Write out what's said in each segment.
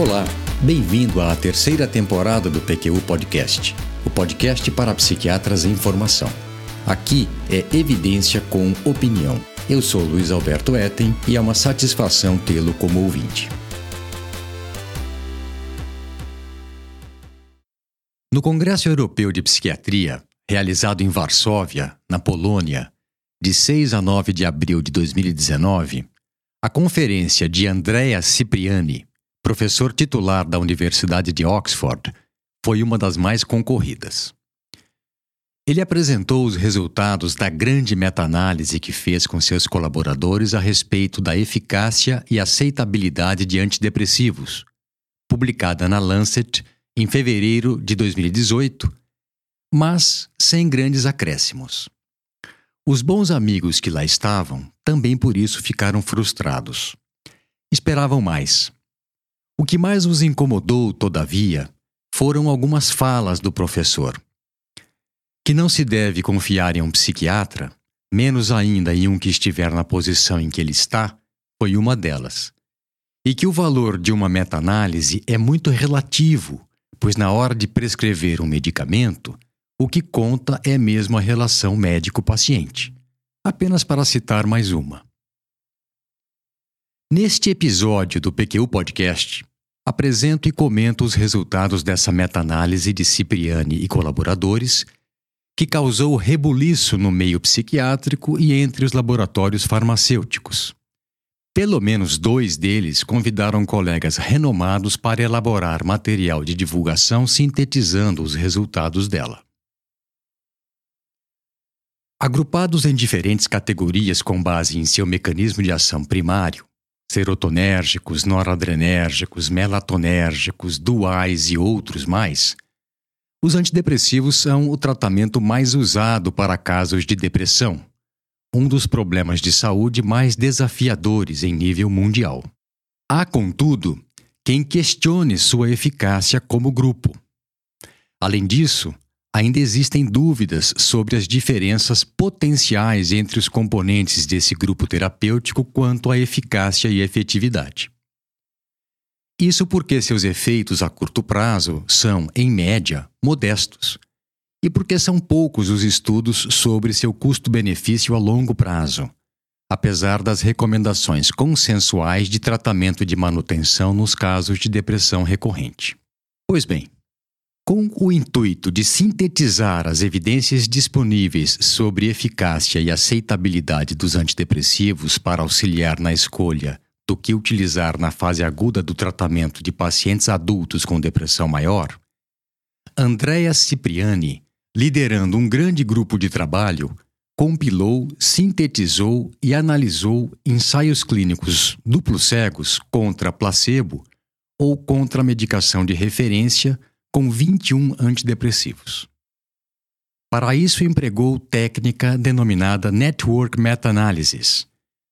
Olá, bem-vindo à terceira temporada do PQU Podcast, o podcast para psiquiatras em formação. Aqui é evidência com opinião. Eu sou Luiz Alberto Etten e é uma satisfação tê-lo como ouvinte. No Congresso Europeu de Psiquiatria, realizado em Varsóvia, na Polônia, de 6 a 9 de abril de 2019, a conferência de Andrea Cipriani, professor titular da Universidade de Oxford, foi uma das mais concorridas. Ele apresentou os resultados da grande meta-análise que fez com seus colaboradores a respeito da eficácia e aceitabilidade de antidepressivos, publicada na Lancet em fevereiro de 2018, mas sem grandes acréscimos. Os bons amigos que lá estavam também por isso ficaram frustrados. Esperavam mais o que mais os incomodou, todavia, foram algumas falas do professor. Que não se deve confiar em um psiquiatra, menos ainda em um que estiver na posição em que ele está, foi uma delas. E que o valor de uma meta-análise é muito relativo, pois na hora de prescrever um medicamento, o que conta é mesmo a relação médico-paciente. Apenas para citar mais uma. Neste episódio do PQ Podcast, apresento e comento os resultados dessa meta-análise de Cipriani e colaboradores, que causou rebuliço no meio psiquiátrico e entre os laboratórios farmacêuticos. Pelo menos dois deles convidaram colegas renomados para elaborar material de divulgação sintetizando os resultados dela. Agrupados em diferentes categorias com base em seu mecanismo de ação primário, serotonérgicos, noradrenérgicos, melatonérgicos, duais e outros mais, os antidepressivos são o tratamento mais usado para casos de depressão, um dos problemas de saúde mais desafiadores em nível mundial. Há, contudo, quem questione sua eficácia como grupo. Além disso, ainda existem dúvidas sobre as diferenças potenciais entre os componentes desse grupo terapêutico quanto à eficácia e efetividade. Isso porque seus efeitos a curto prazo são, em média, modestos, e porque são poucos os estudos sobre seu custo-benefício a longo prazo, apesar das recomendações consensuais de tratamento de manutenção nos casos de depressão recorrente. Pois bem, com o intuito de sintetizar as evidências disponíveis sobre eficácia e aceitabilidade dos antidepressivos para auxiliar na escolha do que utilizar na fase aguda do tratamento de pacientes adultos com depressão maior, Andrea Cipriani, liderando um grande grupo de trabalho, compilou, sintetizou e analisou ensaios clínicos duplos cegos contra placebo ou contra medicação de referência com 21 antidepressivos. Para isso, empregou técnica denominada Network Meta-Analysis,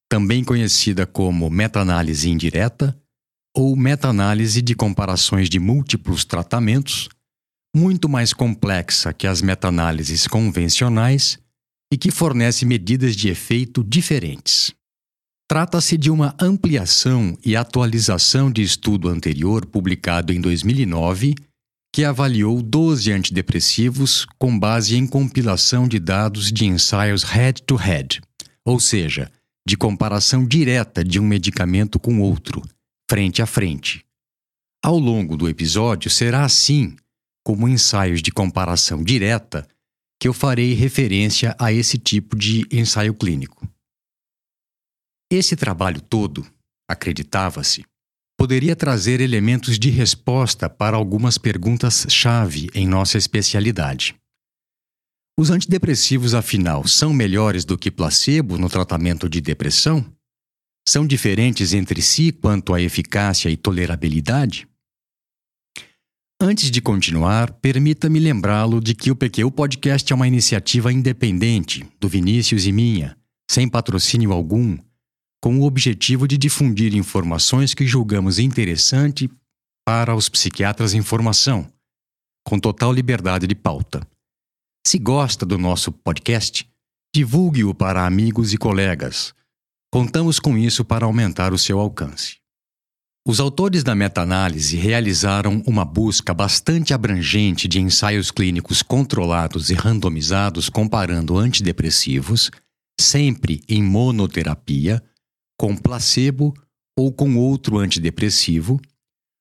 também conhecida como meta-análise indireta ou meta-análise de comparações de múltiplos tratamentos, muito mais complexa que as meta-análises convencionais e que fornece medidas de efeito diferentes. Trata-se de uma ampliação e atualização de estudo anterior publicado em 2009 que avaliou 12 antidepressivos com base em compilação de dados de ensaios head-to-head, -head, ou seja, de comparação direta de um medicamento com outro, frente a frente. Ao longo do episódio, será assim, como ensaios de comparação direta, que eu farei referência a esse tipo de ensaio clínico. Esse trabalho todo, acreditava-se, poderia trazer elementos de resposta para algumas perguntas-chave em nossa especialidade. Os antidepressivos, afinal, são melhores do que placebo no tratamento de depressão? São diferentes entre si quanto à eficácia e tolerabilidade? Antes de continuar, permita-me lembrá-lo de que o PQ Podcast é uma iniciativa independente, do Vinícius e minha, sem patrocínio algum com o objetivo de difundir informações que julgamos interessante para os psiquiatras em formação, com total liberdade de pauta. Se gosta do nosso podcast, divulgue-o para amigos e colegas. Contamos com isso para aumentar o seu alcance. Os autores da meta-análise realizaram uma busca bastante abrangente de ensaios clínicos controlados e randomizados comparando antidepressivos, sempre em monoterapia, com placebo ou com outro antidepressivo,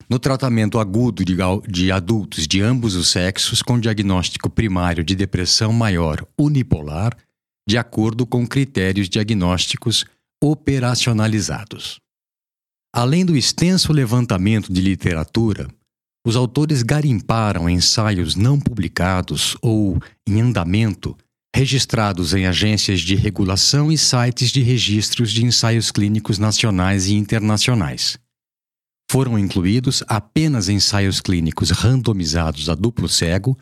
no tratamento agudo de, adultos de ambos os sexos com diagnóstico primário de depressão maior unipolar, de acordo com critérios diagnósticos operacionalizados. Além do extenso levantamento de literatura, os autores garimparam ensaios não publicados ou em andamento, registrados em agências de regulação e sites de registros de ensaios clínicos nacionais e internacionais. Foram incluídos apenas ensaios clínicos randomizados a duplo cego,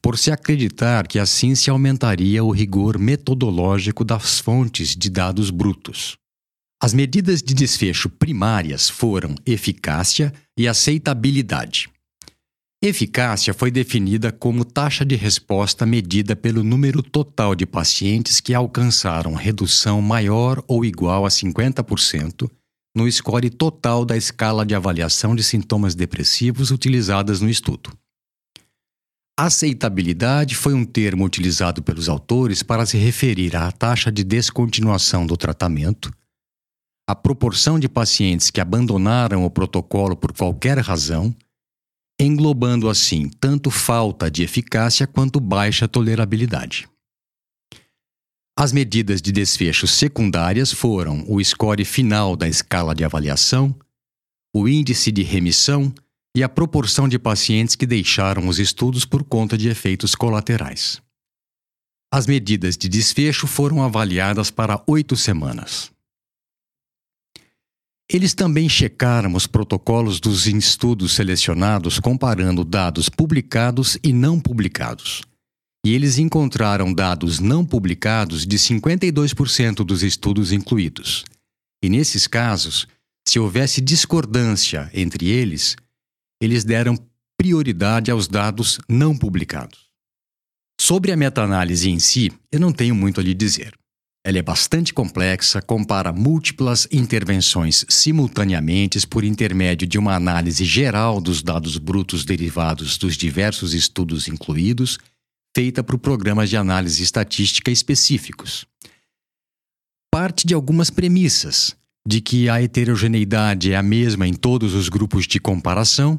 por se acreditar que assim se aumentaria o rigor metodológico das fontes de dados brutos. As medidas de desfecho primárias foram eficácia e aceitabilidade. Eficácia foi definida como taxa de resposta medida pelo número total de pacientes que alcançaram redução maior ou igual a 50% no score total da escala de avaliação de sintomas depressivos utilizadas no estudo. Aceitabilidade foi um termo utilizado pelos autores para se referir à taxa de descontinuação do tratamento a proporção de pacientes que abandonaram o protocolo por qualquer razão, englobando assim tanto falta de eficácia quanto baixa tolerabilidade. As medidas de desfecho secundárias foram o score final da escala de avaliação, o índice de remissão e a proporção de pacientes que deixaram os estudos por conta de efeitos colaterais. As medidas de desfecho foram avaliadas para oito semanas. Eles também checaram os protocolos dos estudos selecionados comparando dados publicados e não publicados. E eles encontraram dados não publicados de 52% dos estudos incluídos. E nesses casos, se houvesse discordância entre eles, eles deram prioridade aos dados não publicados. Sobre a meta-análise em si, eu não tenho muito a lhe dizer. Ela é bastante complexa, compara múltiplas intervenções simultaneamente por intermédio de uma análise geral dos dados brutos derivados dos diversos estudos incluídos, feita por programas de análise estatística específicos. Parte de algumas premissas, de que a heterogeneidade é a mesma em todos os grupos de comparação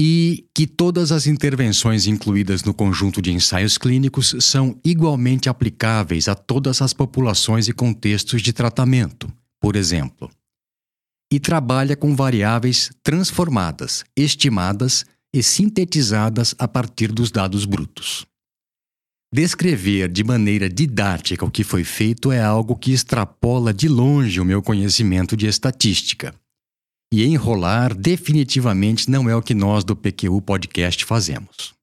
e que todas as intervenções incluídas no conjunto de ensaios clínicos são igualmente aplicáveis a todas as populações e contextos de tratamento, por exemplo. E trabalha com variáveis transformadas, estimadas e sintetizadas a partir dos dados brutos. Descrever de maneira didática o que foi feito é algo que extrapola de longe o meu conhecimento de estatística. E enrolar definitivamente não é o que nós do PQU Podcast fazemos.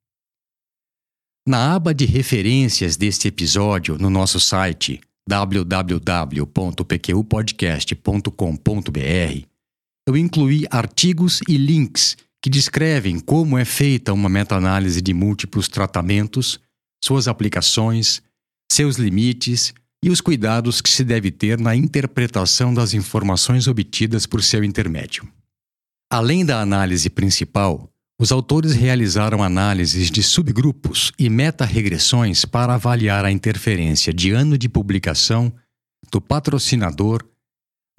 Na aba de referências deste episódio no nosso site www.pqpodcast.com.br, eu incluí artigos e links que descrevem como é feita uma meta-análise de múltiplos tratamentos, suas aplicações, seus limites e os cuidados que se deve ter na interpretação das informações obtidas por seu intermédio. Além da análise principal, os autores realizaram análises de subgrupos e meta-regressões para avaliar a interferência de ano de publicação, do patrocinador,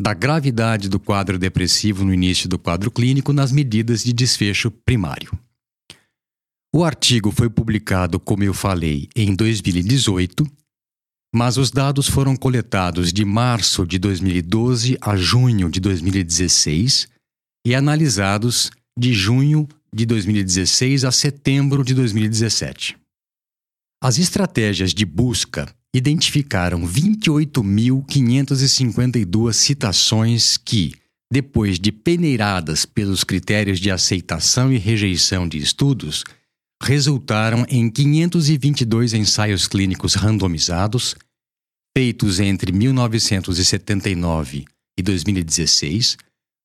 da gravidade do quadro depressivo no início do quadro clínico nas medidas de desfecho primário. O artigo foi publicado, como eu falei, em 2018 mas os dados foram coletados de março de 2012 a junho de 2016 e analisados de junho de 2016 a setembro de 2017. As estratégias de busca identificaram 28.552 citações que, depois de peneiradas pelos critérios de aceitação e rejeição de estudos, resultaram em 522 ensaios clínicos randomizados feitos entre 1979 e 2016,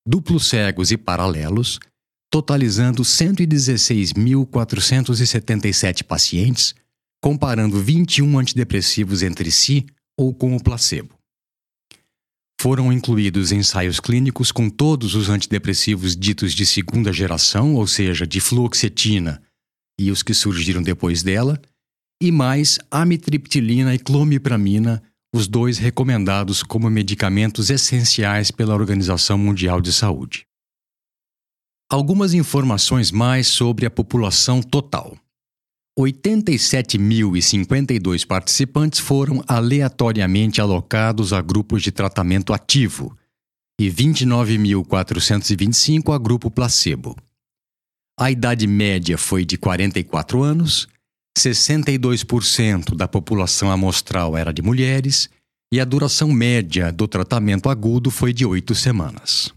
duplos cegos e paralelos, totalizando 116.477 pacientes, comparando 21 antidepressivos entre si ou com o placebo. foram incluídos ensaios clínicos com todos os antidepressivos ditos de segunda geração, ou seja, de fluoxetina e os que surgiram depois dela, e mais amitriptilina e clomipramina, os dois recomendados como medicamentos essenciais pela Organização Mundial de Saúde. Algumas informações mais sobre a população total. 87.052 participantes foram aleatoriamente alocados a grupos de tratamento ativo e 29.425 a grupo placebo. A idade média foi de 44 anos, 62% da população amostral era de mulheres e a duração média do tratamento agudo foi de oito semanas.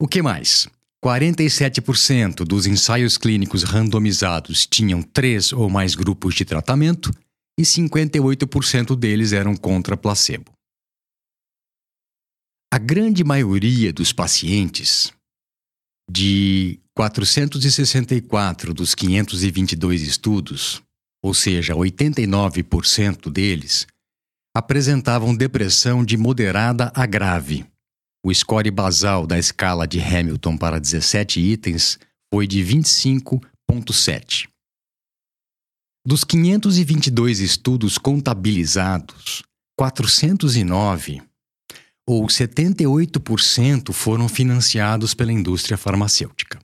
O que mais? 47% dos ensaios clínicos randomizados tinham três ou mais grupos de tratamento e 58% deles eram contra placebo. A grande maioria dos pacientes, de 464 dos 522 estudos, ou seja, 89% deles, apresentavam depressão de moderada a grave o score basal da escala de Hamilton para 17 itens foi de 25,7. Dos 522 estudos contabilizados, 409, ou 78%, foram financiados pela indústria farmacêutica.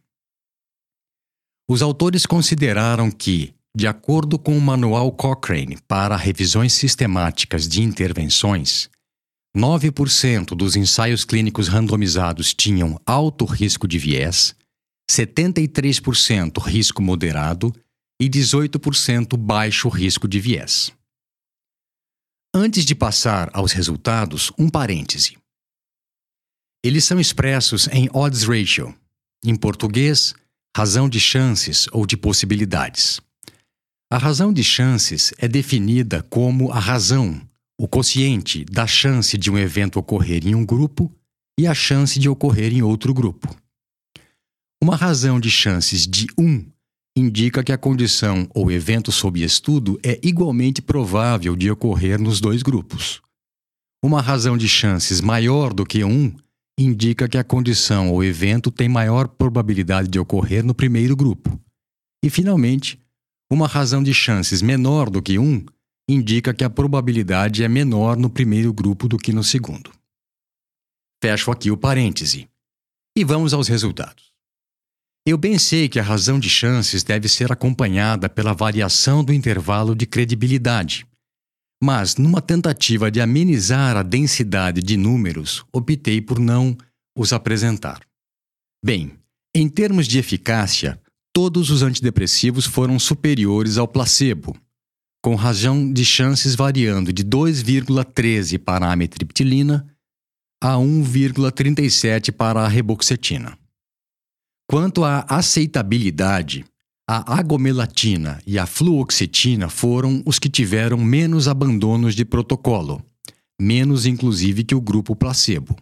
Os autores consideraram que, de acordo com o Manual Cochrane para revisões sistemáticas de intervenções, 9% dos ensaios clínicos randomizados tinham alto risco de viés, 73% risco moderado e 18% baixo risco de viés. Antes de passar aos resultados, um parêntese. Eles são expressos em odds ratio, em português, razão de chances ou de possibilidades. A razão de chances é definida como a razão o quociente da chance de um evento ocorrer em um grupo e a chance de ocorrer em outro grupo. Uma razão de chances de 1 indica que a condição ou evento sob estudo é igualmente provável de ocorrer nos dois grupos. Uma razão de chances maior do que 1 indica que a condição ou evento tem maior probabilidade de ocorrer no primeiro grupo. E, finalmente, uma razão de chances menor do que 1 indica que a probabilidade é menor no primeiro grupo do que no segundo. Fecho aqui o parêntese. E vamos aos resultados. Eu bem sei que a razão de chances deve ser acompanhada pela variação do intervalo de credibilidade. Mas, numa tentativa de amenizar a densidade de números, optei por não os apresentar. Bem, em termos de eficácia, todos os antidepressivos foram superiores ao placebo, com razão de chances variando de 2,13 para a amitriptilina a 1,37 para a reboxetina. Quanto à aceitabilidade, a agomelatina e a fluoxetina foram os que tiveram menos abandonos de protocolo, menos inclusive que o grupo placebo.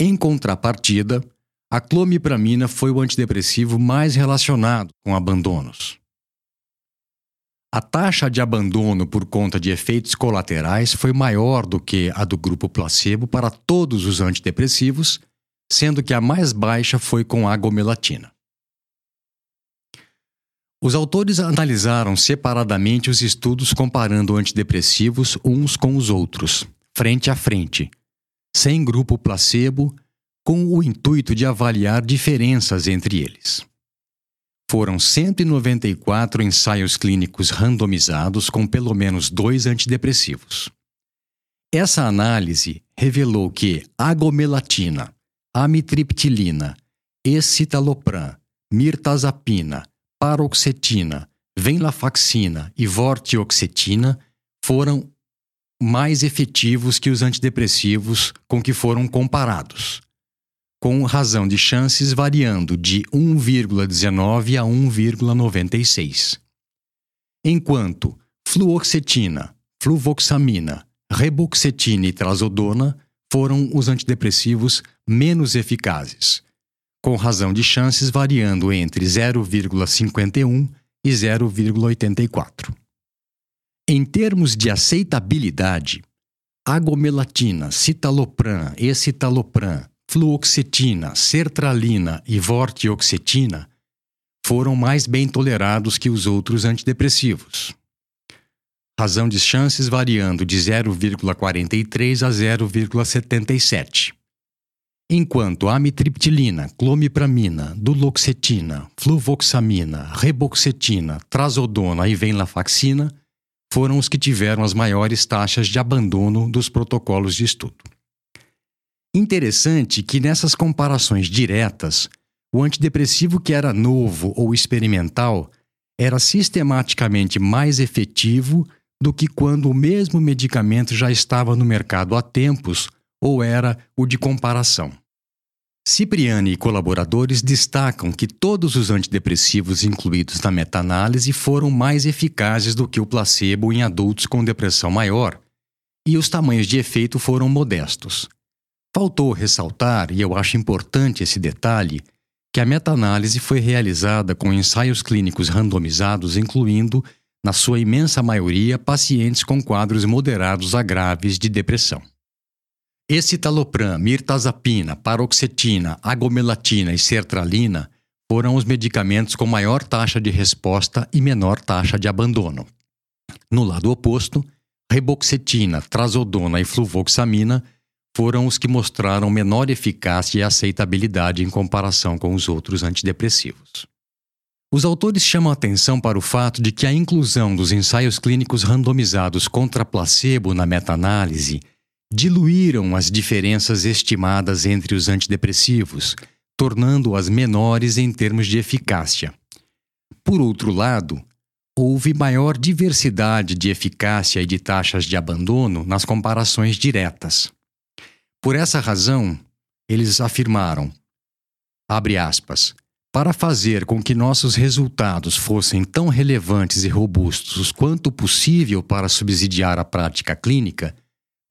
Em contrapartida, a clomipramina foi o antidepressivo mais relacionado com abandonos. A taxa de abandono por conta de efeitos colaterais foi maior do que a do grupo placebo para todos os antidepressivos, sendo que a mais baixa foi com a agomelatina. Os autores analisaram separadamente os estudos comparando antidepressivos uns com os outros, frente a frente, sem grupo placebo, com o intuito de avaliar diferenças entre eles foram 194 ensaios clínicos randomizados com pelo menos dois antidepressivos. Essa análise revelou que agomelatina, amitriptilina, escitalopram, mirtazapina, paroxetina, venlafaxina e vortioxetina foram mais efetivos que os antidepressivos com que foram comparados com razão de chances variando de 1,19 a 1,96. Enquanto fluoxetina, fluvoxamina, reboxetina e trazodona foram os antidepressivos menos eficazes, com razão de chances variando entre 0,51 e 0,84. Em termos de aceitabilidade, agomelatina, citalopram, escitalopram, fluoxetina, sertralina e vortioxetina foram mais bem tolerados que os outros antidepressivos. Razão de chances variando de 0,43 a 0,77. Enquanto amitriptilina, clomipramina, duloxetina, fluvoxamina, reboxetina, trazodona e venlafaxina foram os que tiveram as maiores taxas de abandono dos protocolos de estudo. Interessante que nessas comparações diretas, o antidepressivo que era novo ou experimental era sistematicamente mais efetivo do que quando o mesmo medicamento já estava no mercado há tempos ou era o de comparação. Cipriani e colaboradores destacam que todos os antidepressivos incluídos na meta-análise foram mais eficazes do que o placebo em adultos com depressão maior, e os tamanhos de efeito foram modestos. Faltou ressaltar, e eu acho importante esse detalhe, que a meta-análise foi realizada com ensaios clínicos randomizados, incluindo, na sua imensa maioria, pacientes com quadros moderados a graves de depressão. Escitalopram, mirtazapina, paroxetina, agomelatina e sertralina foram os medicamentos com maior taxa de resposta e menor taxa de abandono. No lado oposto, reboxetina, trazodona e fluvoxamina foram os que mostraram menor eficácia e aceitabilidade em comparação com os outros antidepressivos. Os autores chamam atenção para o fato de que a inclusão dos ensaios clínicos randomizados contra placebo na meta-análise diluíram as diferenças estimadas entre os antidepressivos, tornando-as menores em termos de eficácia. Por outro lado, houve maior diversidade de eficácia e de taxas de abandono nas comparações diretas. Por essa razão, eles afirmaram, aspas, para fazer com que nossos resultados fossem tão relevantes e robustos quanto possível para subsidiar a prática clínica,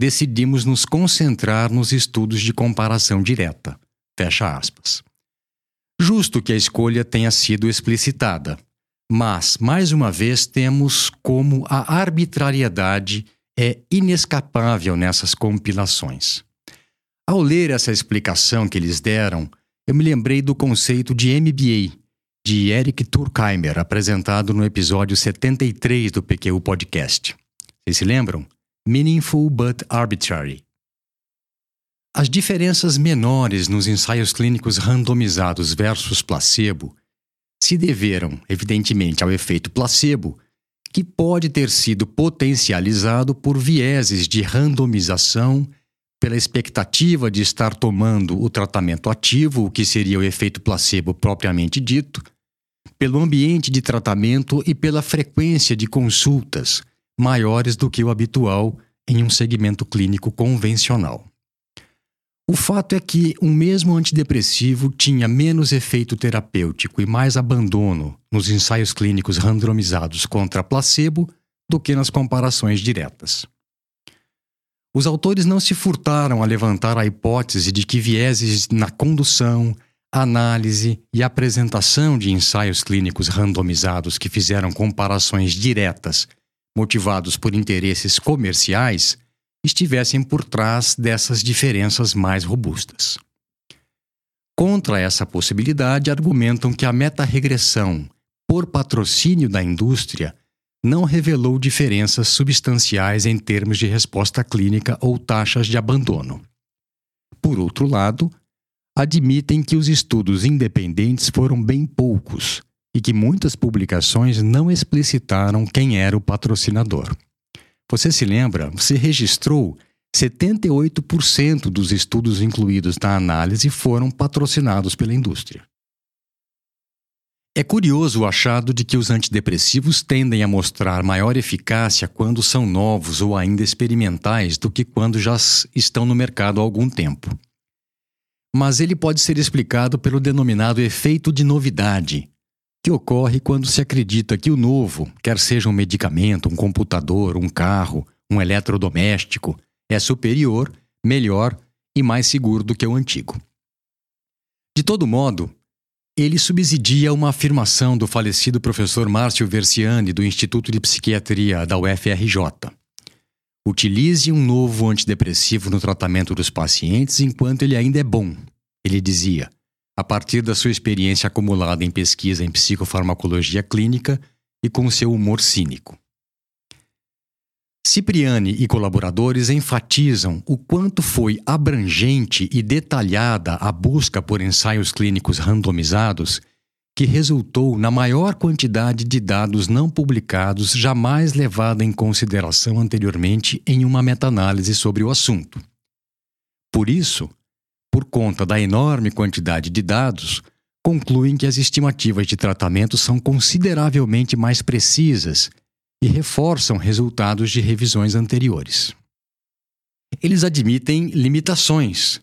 decidimos nos concentrar nos estudos de comparação direta. Fecha aspas. Justo que a escolha tenha sido explicitada, mas, mais uma vez, temos como a arbitrariedade é inescapável nessas compilações. Ao ler essa explicação que eles deram, eu me lembrei do conceito de MBA, de Eric Turkheimer, apresentado no episódio 73 do PQ Podcast. Vocês se lembram? Meaningful but arbitrary. As diferenças menores nos ensaios clínicos randomizados versus placebo se deveram, evidentemente, ao efeito placebo, que pode ter sido potencializado por vieses de randomização, pela expectativa de estar tomando o tratamento ativo, o que seria o efeito placebo propriamente dito, pelo ambiente de tratamento e pela frequência de consultas, maiores do que o habitual em um segmento clínico convencional. O fato é que um mesmo antidepressivo tinha menos efeito terapêutico e mais abandono nos ensaios clínicos randomizados contra placebo do que nas comparações diretas. Os autores não se furtaram a levantar a hipótese de que vieses na condução, análise e apresentação de ensaios clínicos randomizados que fizeram comparações diretas motivados por interesses comerciais, estivessem por trás dessas diferenças mais robustas. Contra essa possibilidade, argumentam que a meta-regressão, por patrocínio da indústria, não revelou diferenças substanciais em termos de resposta clínica ou taxas de abandono. Por outro lado, admitem que os estudos independentes foram bem poucos e que muitas publicações não explicitaram quem era o patrocinador. Você se lembra? Você registrou 78% dos estudos incluídos na análise foram patrocinados pela indústria. É curioso o achado de que os antidepressivos tendem a mostrar maior eficácia quando são novos ou ainda experimentais do que quando já estão no mercado há algum tempo. Mas ele pode ser explicado pelo denominado efeito de novidade, que ocorre quando se acredita que o novo, quer seja um medicamento, um computador, um carro, um eletrodoméstico, é superior, melhor e mais seguro do que o antigo. De todo modo, ele subsidia uma afirmação do falecido professor Márcio Versiani do Instituto de Psiquiatria da UFRJ. Utilize um novo antidepressivo no tratamento dos pacientes enquanto ele ainda é bom, ele dizia, a partir da sua experiência acumulada em pesquisa em psicofarmacologia clínica e com seu humor cínico. Cipriani e colaboradores enfatizam o quanto foi abrangente e detalhada a busca por ensaios clínicos randomizados que resultou na maior quantidade de dados não publicados jamais levada em consideração anteriormente em uma meta-análise sobre o assunto. Por isso, por conta da enorme quantidade de dados, concluem que as estimativas de tratamento são consideravelmente mais precisas e reforçam resultados de revisões anteriores. Eles admitem limitações.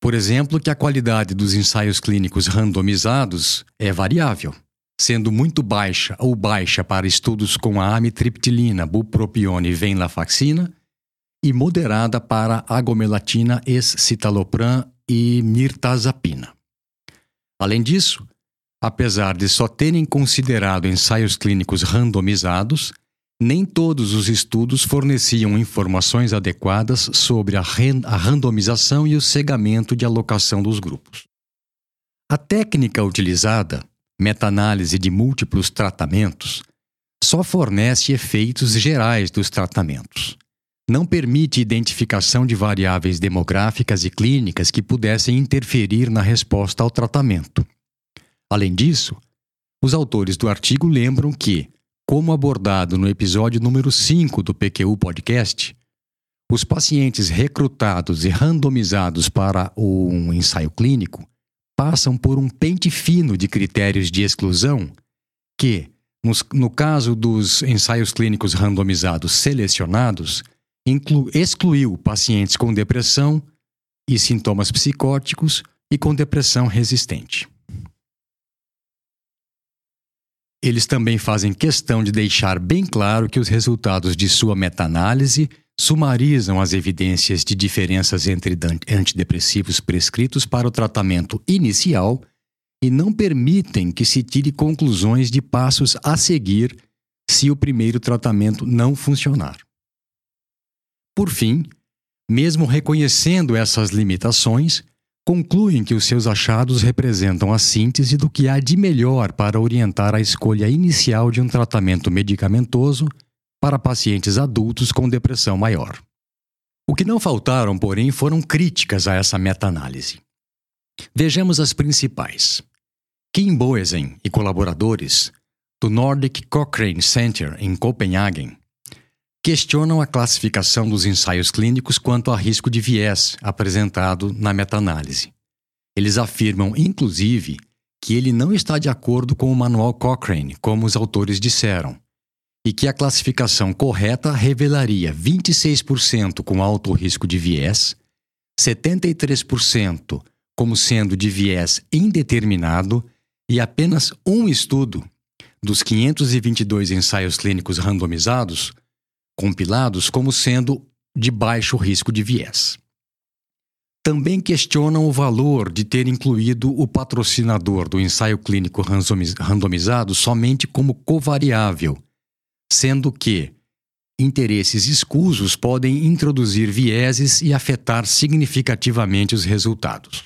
Por exemplo, que a qualidade dos ensaios clínicos randomizados é variável, sendo muito baixa ou baixa para estudos com a amitriptilina, bupropiona e venlafaxina, e moderada para agomelatina, escitalopram e mirtazapina. Além disso, Apesar de só terem considerado ensaios clínicos randomizados, nem todos os estudos forneciam informações adequadas sobre a, a randomização e o cegamento de alocação dos grupos. A técnica utilizada, meta-análise de múltiplos tratamentos, só fornece efeitos gerais dos tratamentos. Não permite identificação de variáveis demográficas e clínicas que pudessem interferir na resposta ao tratamento. Além disso, os autores do artigo lembram que, como abordado no episódio número 5 do PQU Podcast, os pacientes recrutados e randomizados para um ensaio clínico passam por um pente fino de critérios de exclusão que, no caso dos ensaios clínicos randomizados selecionados, excluiu pacientes com depressão e sintomas psicóticos e com depressão resistente. Eles também fazem questão de deixar bem claro que os resultados de sua meta-análise sumarizam as evidências de diferenças entre antidepressivos prescritos para o tratamento inicial e não permitem que se tire conclusões de passos a seguir se o primeiro tratamento não funcionar. Por fim, mesmo reconhecendo essas limitações, concluem que os seus achados representam a síntese do que há de melhor para orientar a escolha inicial de um tratamento medicamentoso para pacientes adultos com depressão maior. O que não faltaram, porém, foram críticas a essa meta-análise. Vejamos as principais. Kim Boesen e colaboradores do Nordic Cochrane Center em Copenhagen questionam a classificação dos ensaios clínicos quanto a risco de viés apresentado na meta-análise. Eles afirmam, inclusive, que ele não está de acordo com o manual Cochrane, como os autores disseram, e que a classificação correta revelaria 26% com alto risco de viés, 73% como sendo de viés indeterminado e apenas um estudo dos 522 ensaios clínicos randomizados compilados como sendo de baixo risco de viés. Também questionam o valor de ter incluído o patrocinador do ensaio clínico randomizado somente como covariável, sendo que interesses escusos podem introduzir vieses e afetar significativamente os resultados.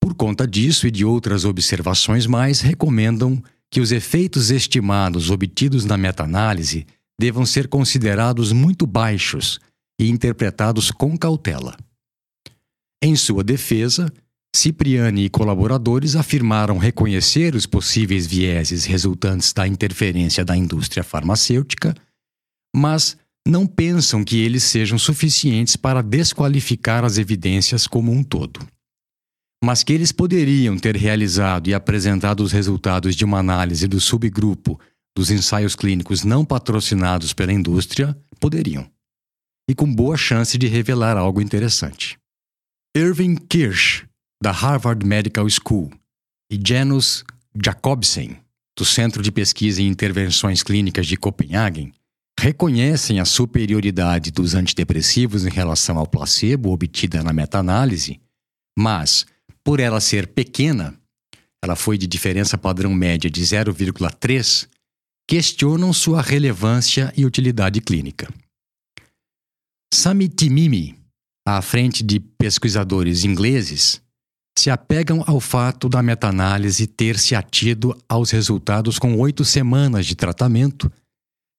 Por conta disso e de outras observações mais, recomendam que os efeitos estimados obtidos na meta-análise devam ser considerados muito baixos e interpretados com cautela. Em sua defesa, Cipriani e colaboradores afirmaram reconhecer os possíveis vieses resultantes da interferência da indústria farmacêutica, mas não pensam que eles sejam suficientes para desqualificar as evidências como um todo. Mas que eles poderiam ter realizado e apresentado os resultados de uma análise do subgrupo dos ensaios clínicos não patrocinados pela indústria poderiam, e com boa chance de revelar algo interessante. Irving Kirsch, da Harvard Medical School, e Janus Jacobsen, do Centro de Pesquisa em Intervenções Clínicas de Copenhagen, reconhecem a superioridade dos antidepressivos em relação ao placebo obtida na meta-análise, mas, por ela ser pequena, ela foi de diferença padrão média de 0,3, questionam sua relevância e utilidade clínica. Sami Timimi, à frente de pesquisadores ingleses, se apegam ao fato da meta-análise ter se atido aos resultados com oito semanas de tratamento,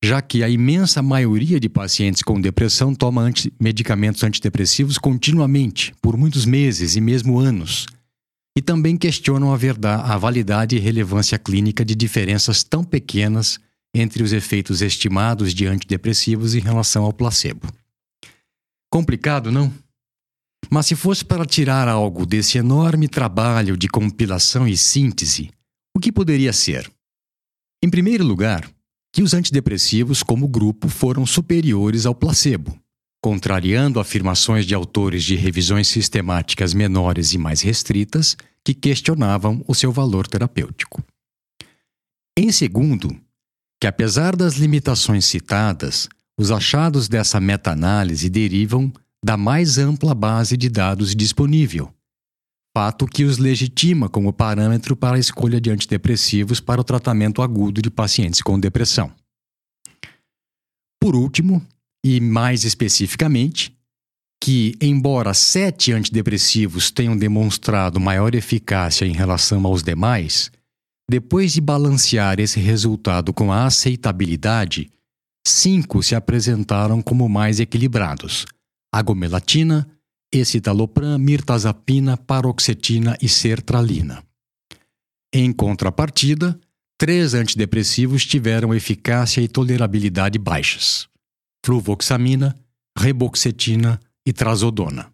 já que a imensa maioria de pacientes com depressão toma anti medicamentos antidepressivos continuamente, por muitos meses e mesmo anos, e também questionam a, verdade, a validade e relevância clínica de diferenças tão pequenas entre os efeitos estimados de antidepressivos em relação ao placebo. Complicado, não? Mas se fosse para tirar algo desse enorme trabalho de compilação e síntese, o que poderia ser? Em primeiro lugar, que os antidepressivos, como grupo, foram superiores ao placebo, contrariando afirmações de autores de revisões sistemáticas menores e mais restritas que questionavam o seu valor terapêutico. Em segundo, que apesar das limitações citadas, os achados dessa meta-análise derivam da mais ampla base de dados disponível, fato que os legitima como parâmetro para a escolha de antidepressivos para o tratamento agudo de pacientes com depressão. Por último, e mais especificamente, que, embora sete antidepressivos tenham demonstrado maior eficácia em relação aos demais, depois de balancear esse resultado com a aceitabilidade, cinco se apresentaram como mais equilibrados agomelatina, escitalopram, mirtazapina, paroxetina e sertralina. Em contrapartida, três antidepressivos tiveram eficácia e tolerabilidade baixas: fluvoxamina, reboxetina e trazodona.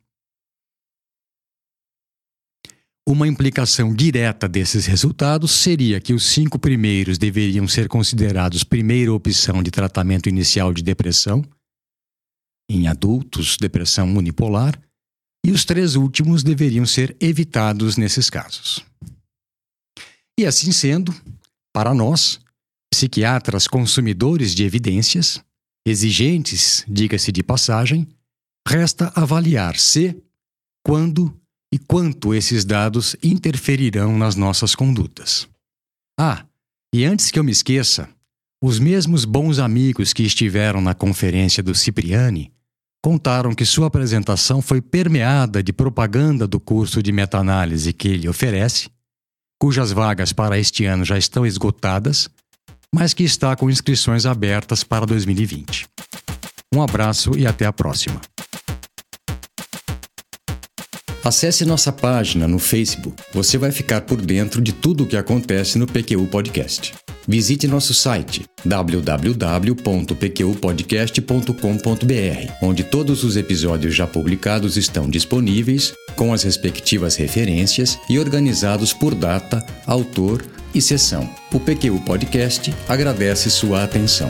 Uma implicação direta desses resultados seria que os cinco primeiros deveriam ser considerados primeira opção de tratamento inicial de depressão em adultos, depressão unipolar, e os três últimos deveriam ser evitados nesses casos. E assim sendo, para nós, psiquiatras consumidores de evidências, exigentes, diga-se de passagem, resta avaliar se, quando e quanto esses dados interferirão nas nossas condutas. Ah, e antes que eu me esqueça, os mesmos bons amigos que estiveram na conferência do Cipriani contaram que sua apresentação foi permeada de propaganda do curso de meta-análise que ele oferece, cujas vagas para este ano já estão esgotadas, mas que está com inscrições abertas para 2020. Um abraço e até a próxima. Acesse nossa página no Facebook. Você vai ficar por dentro de tudo o que acontece no PQU Podcast. Visite nosso site www.pqpodcast.com.br, onde todos os episódios já publicados estão disponíveis, com as respectivas referências e organizados por data, autor e sessão. O PQU Podcast agradece sua atenção.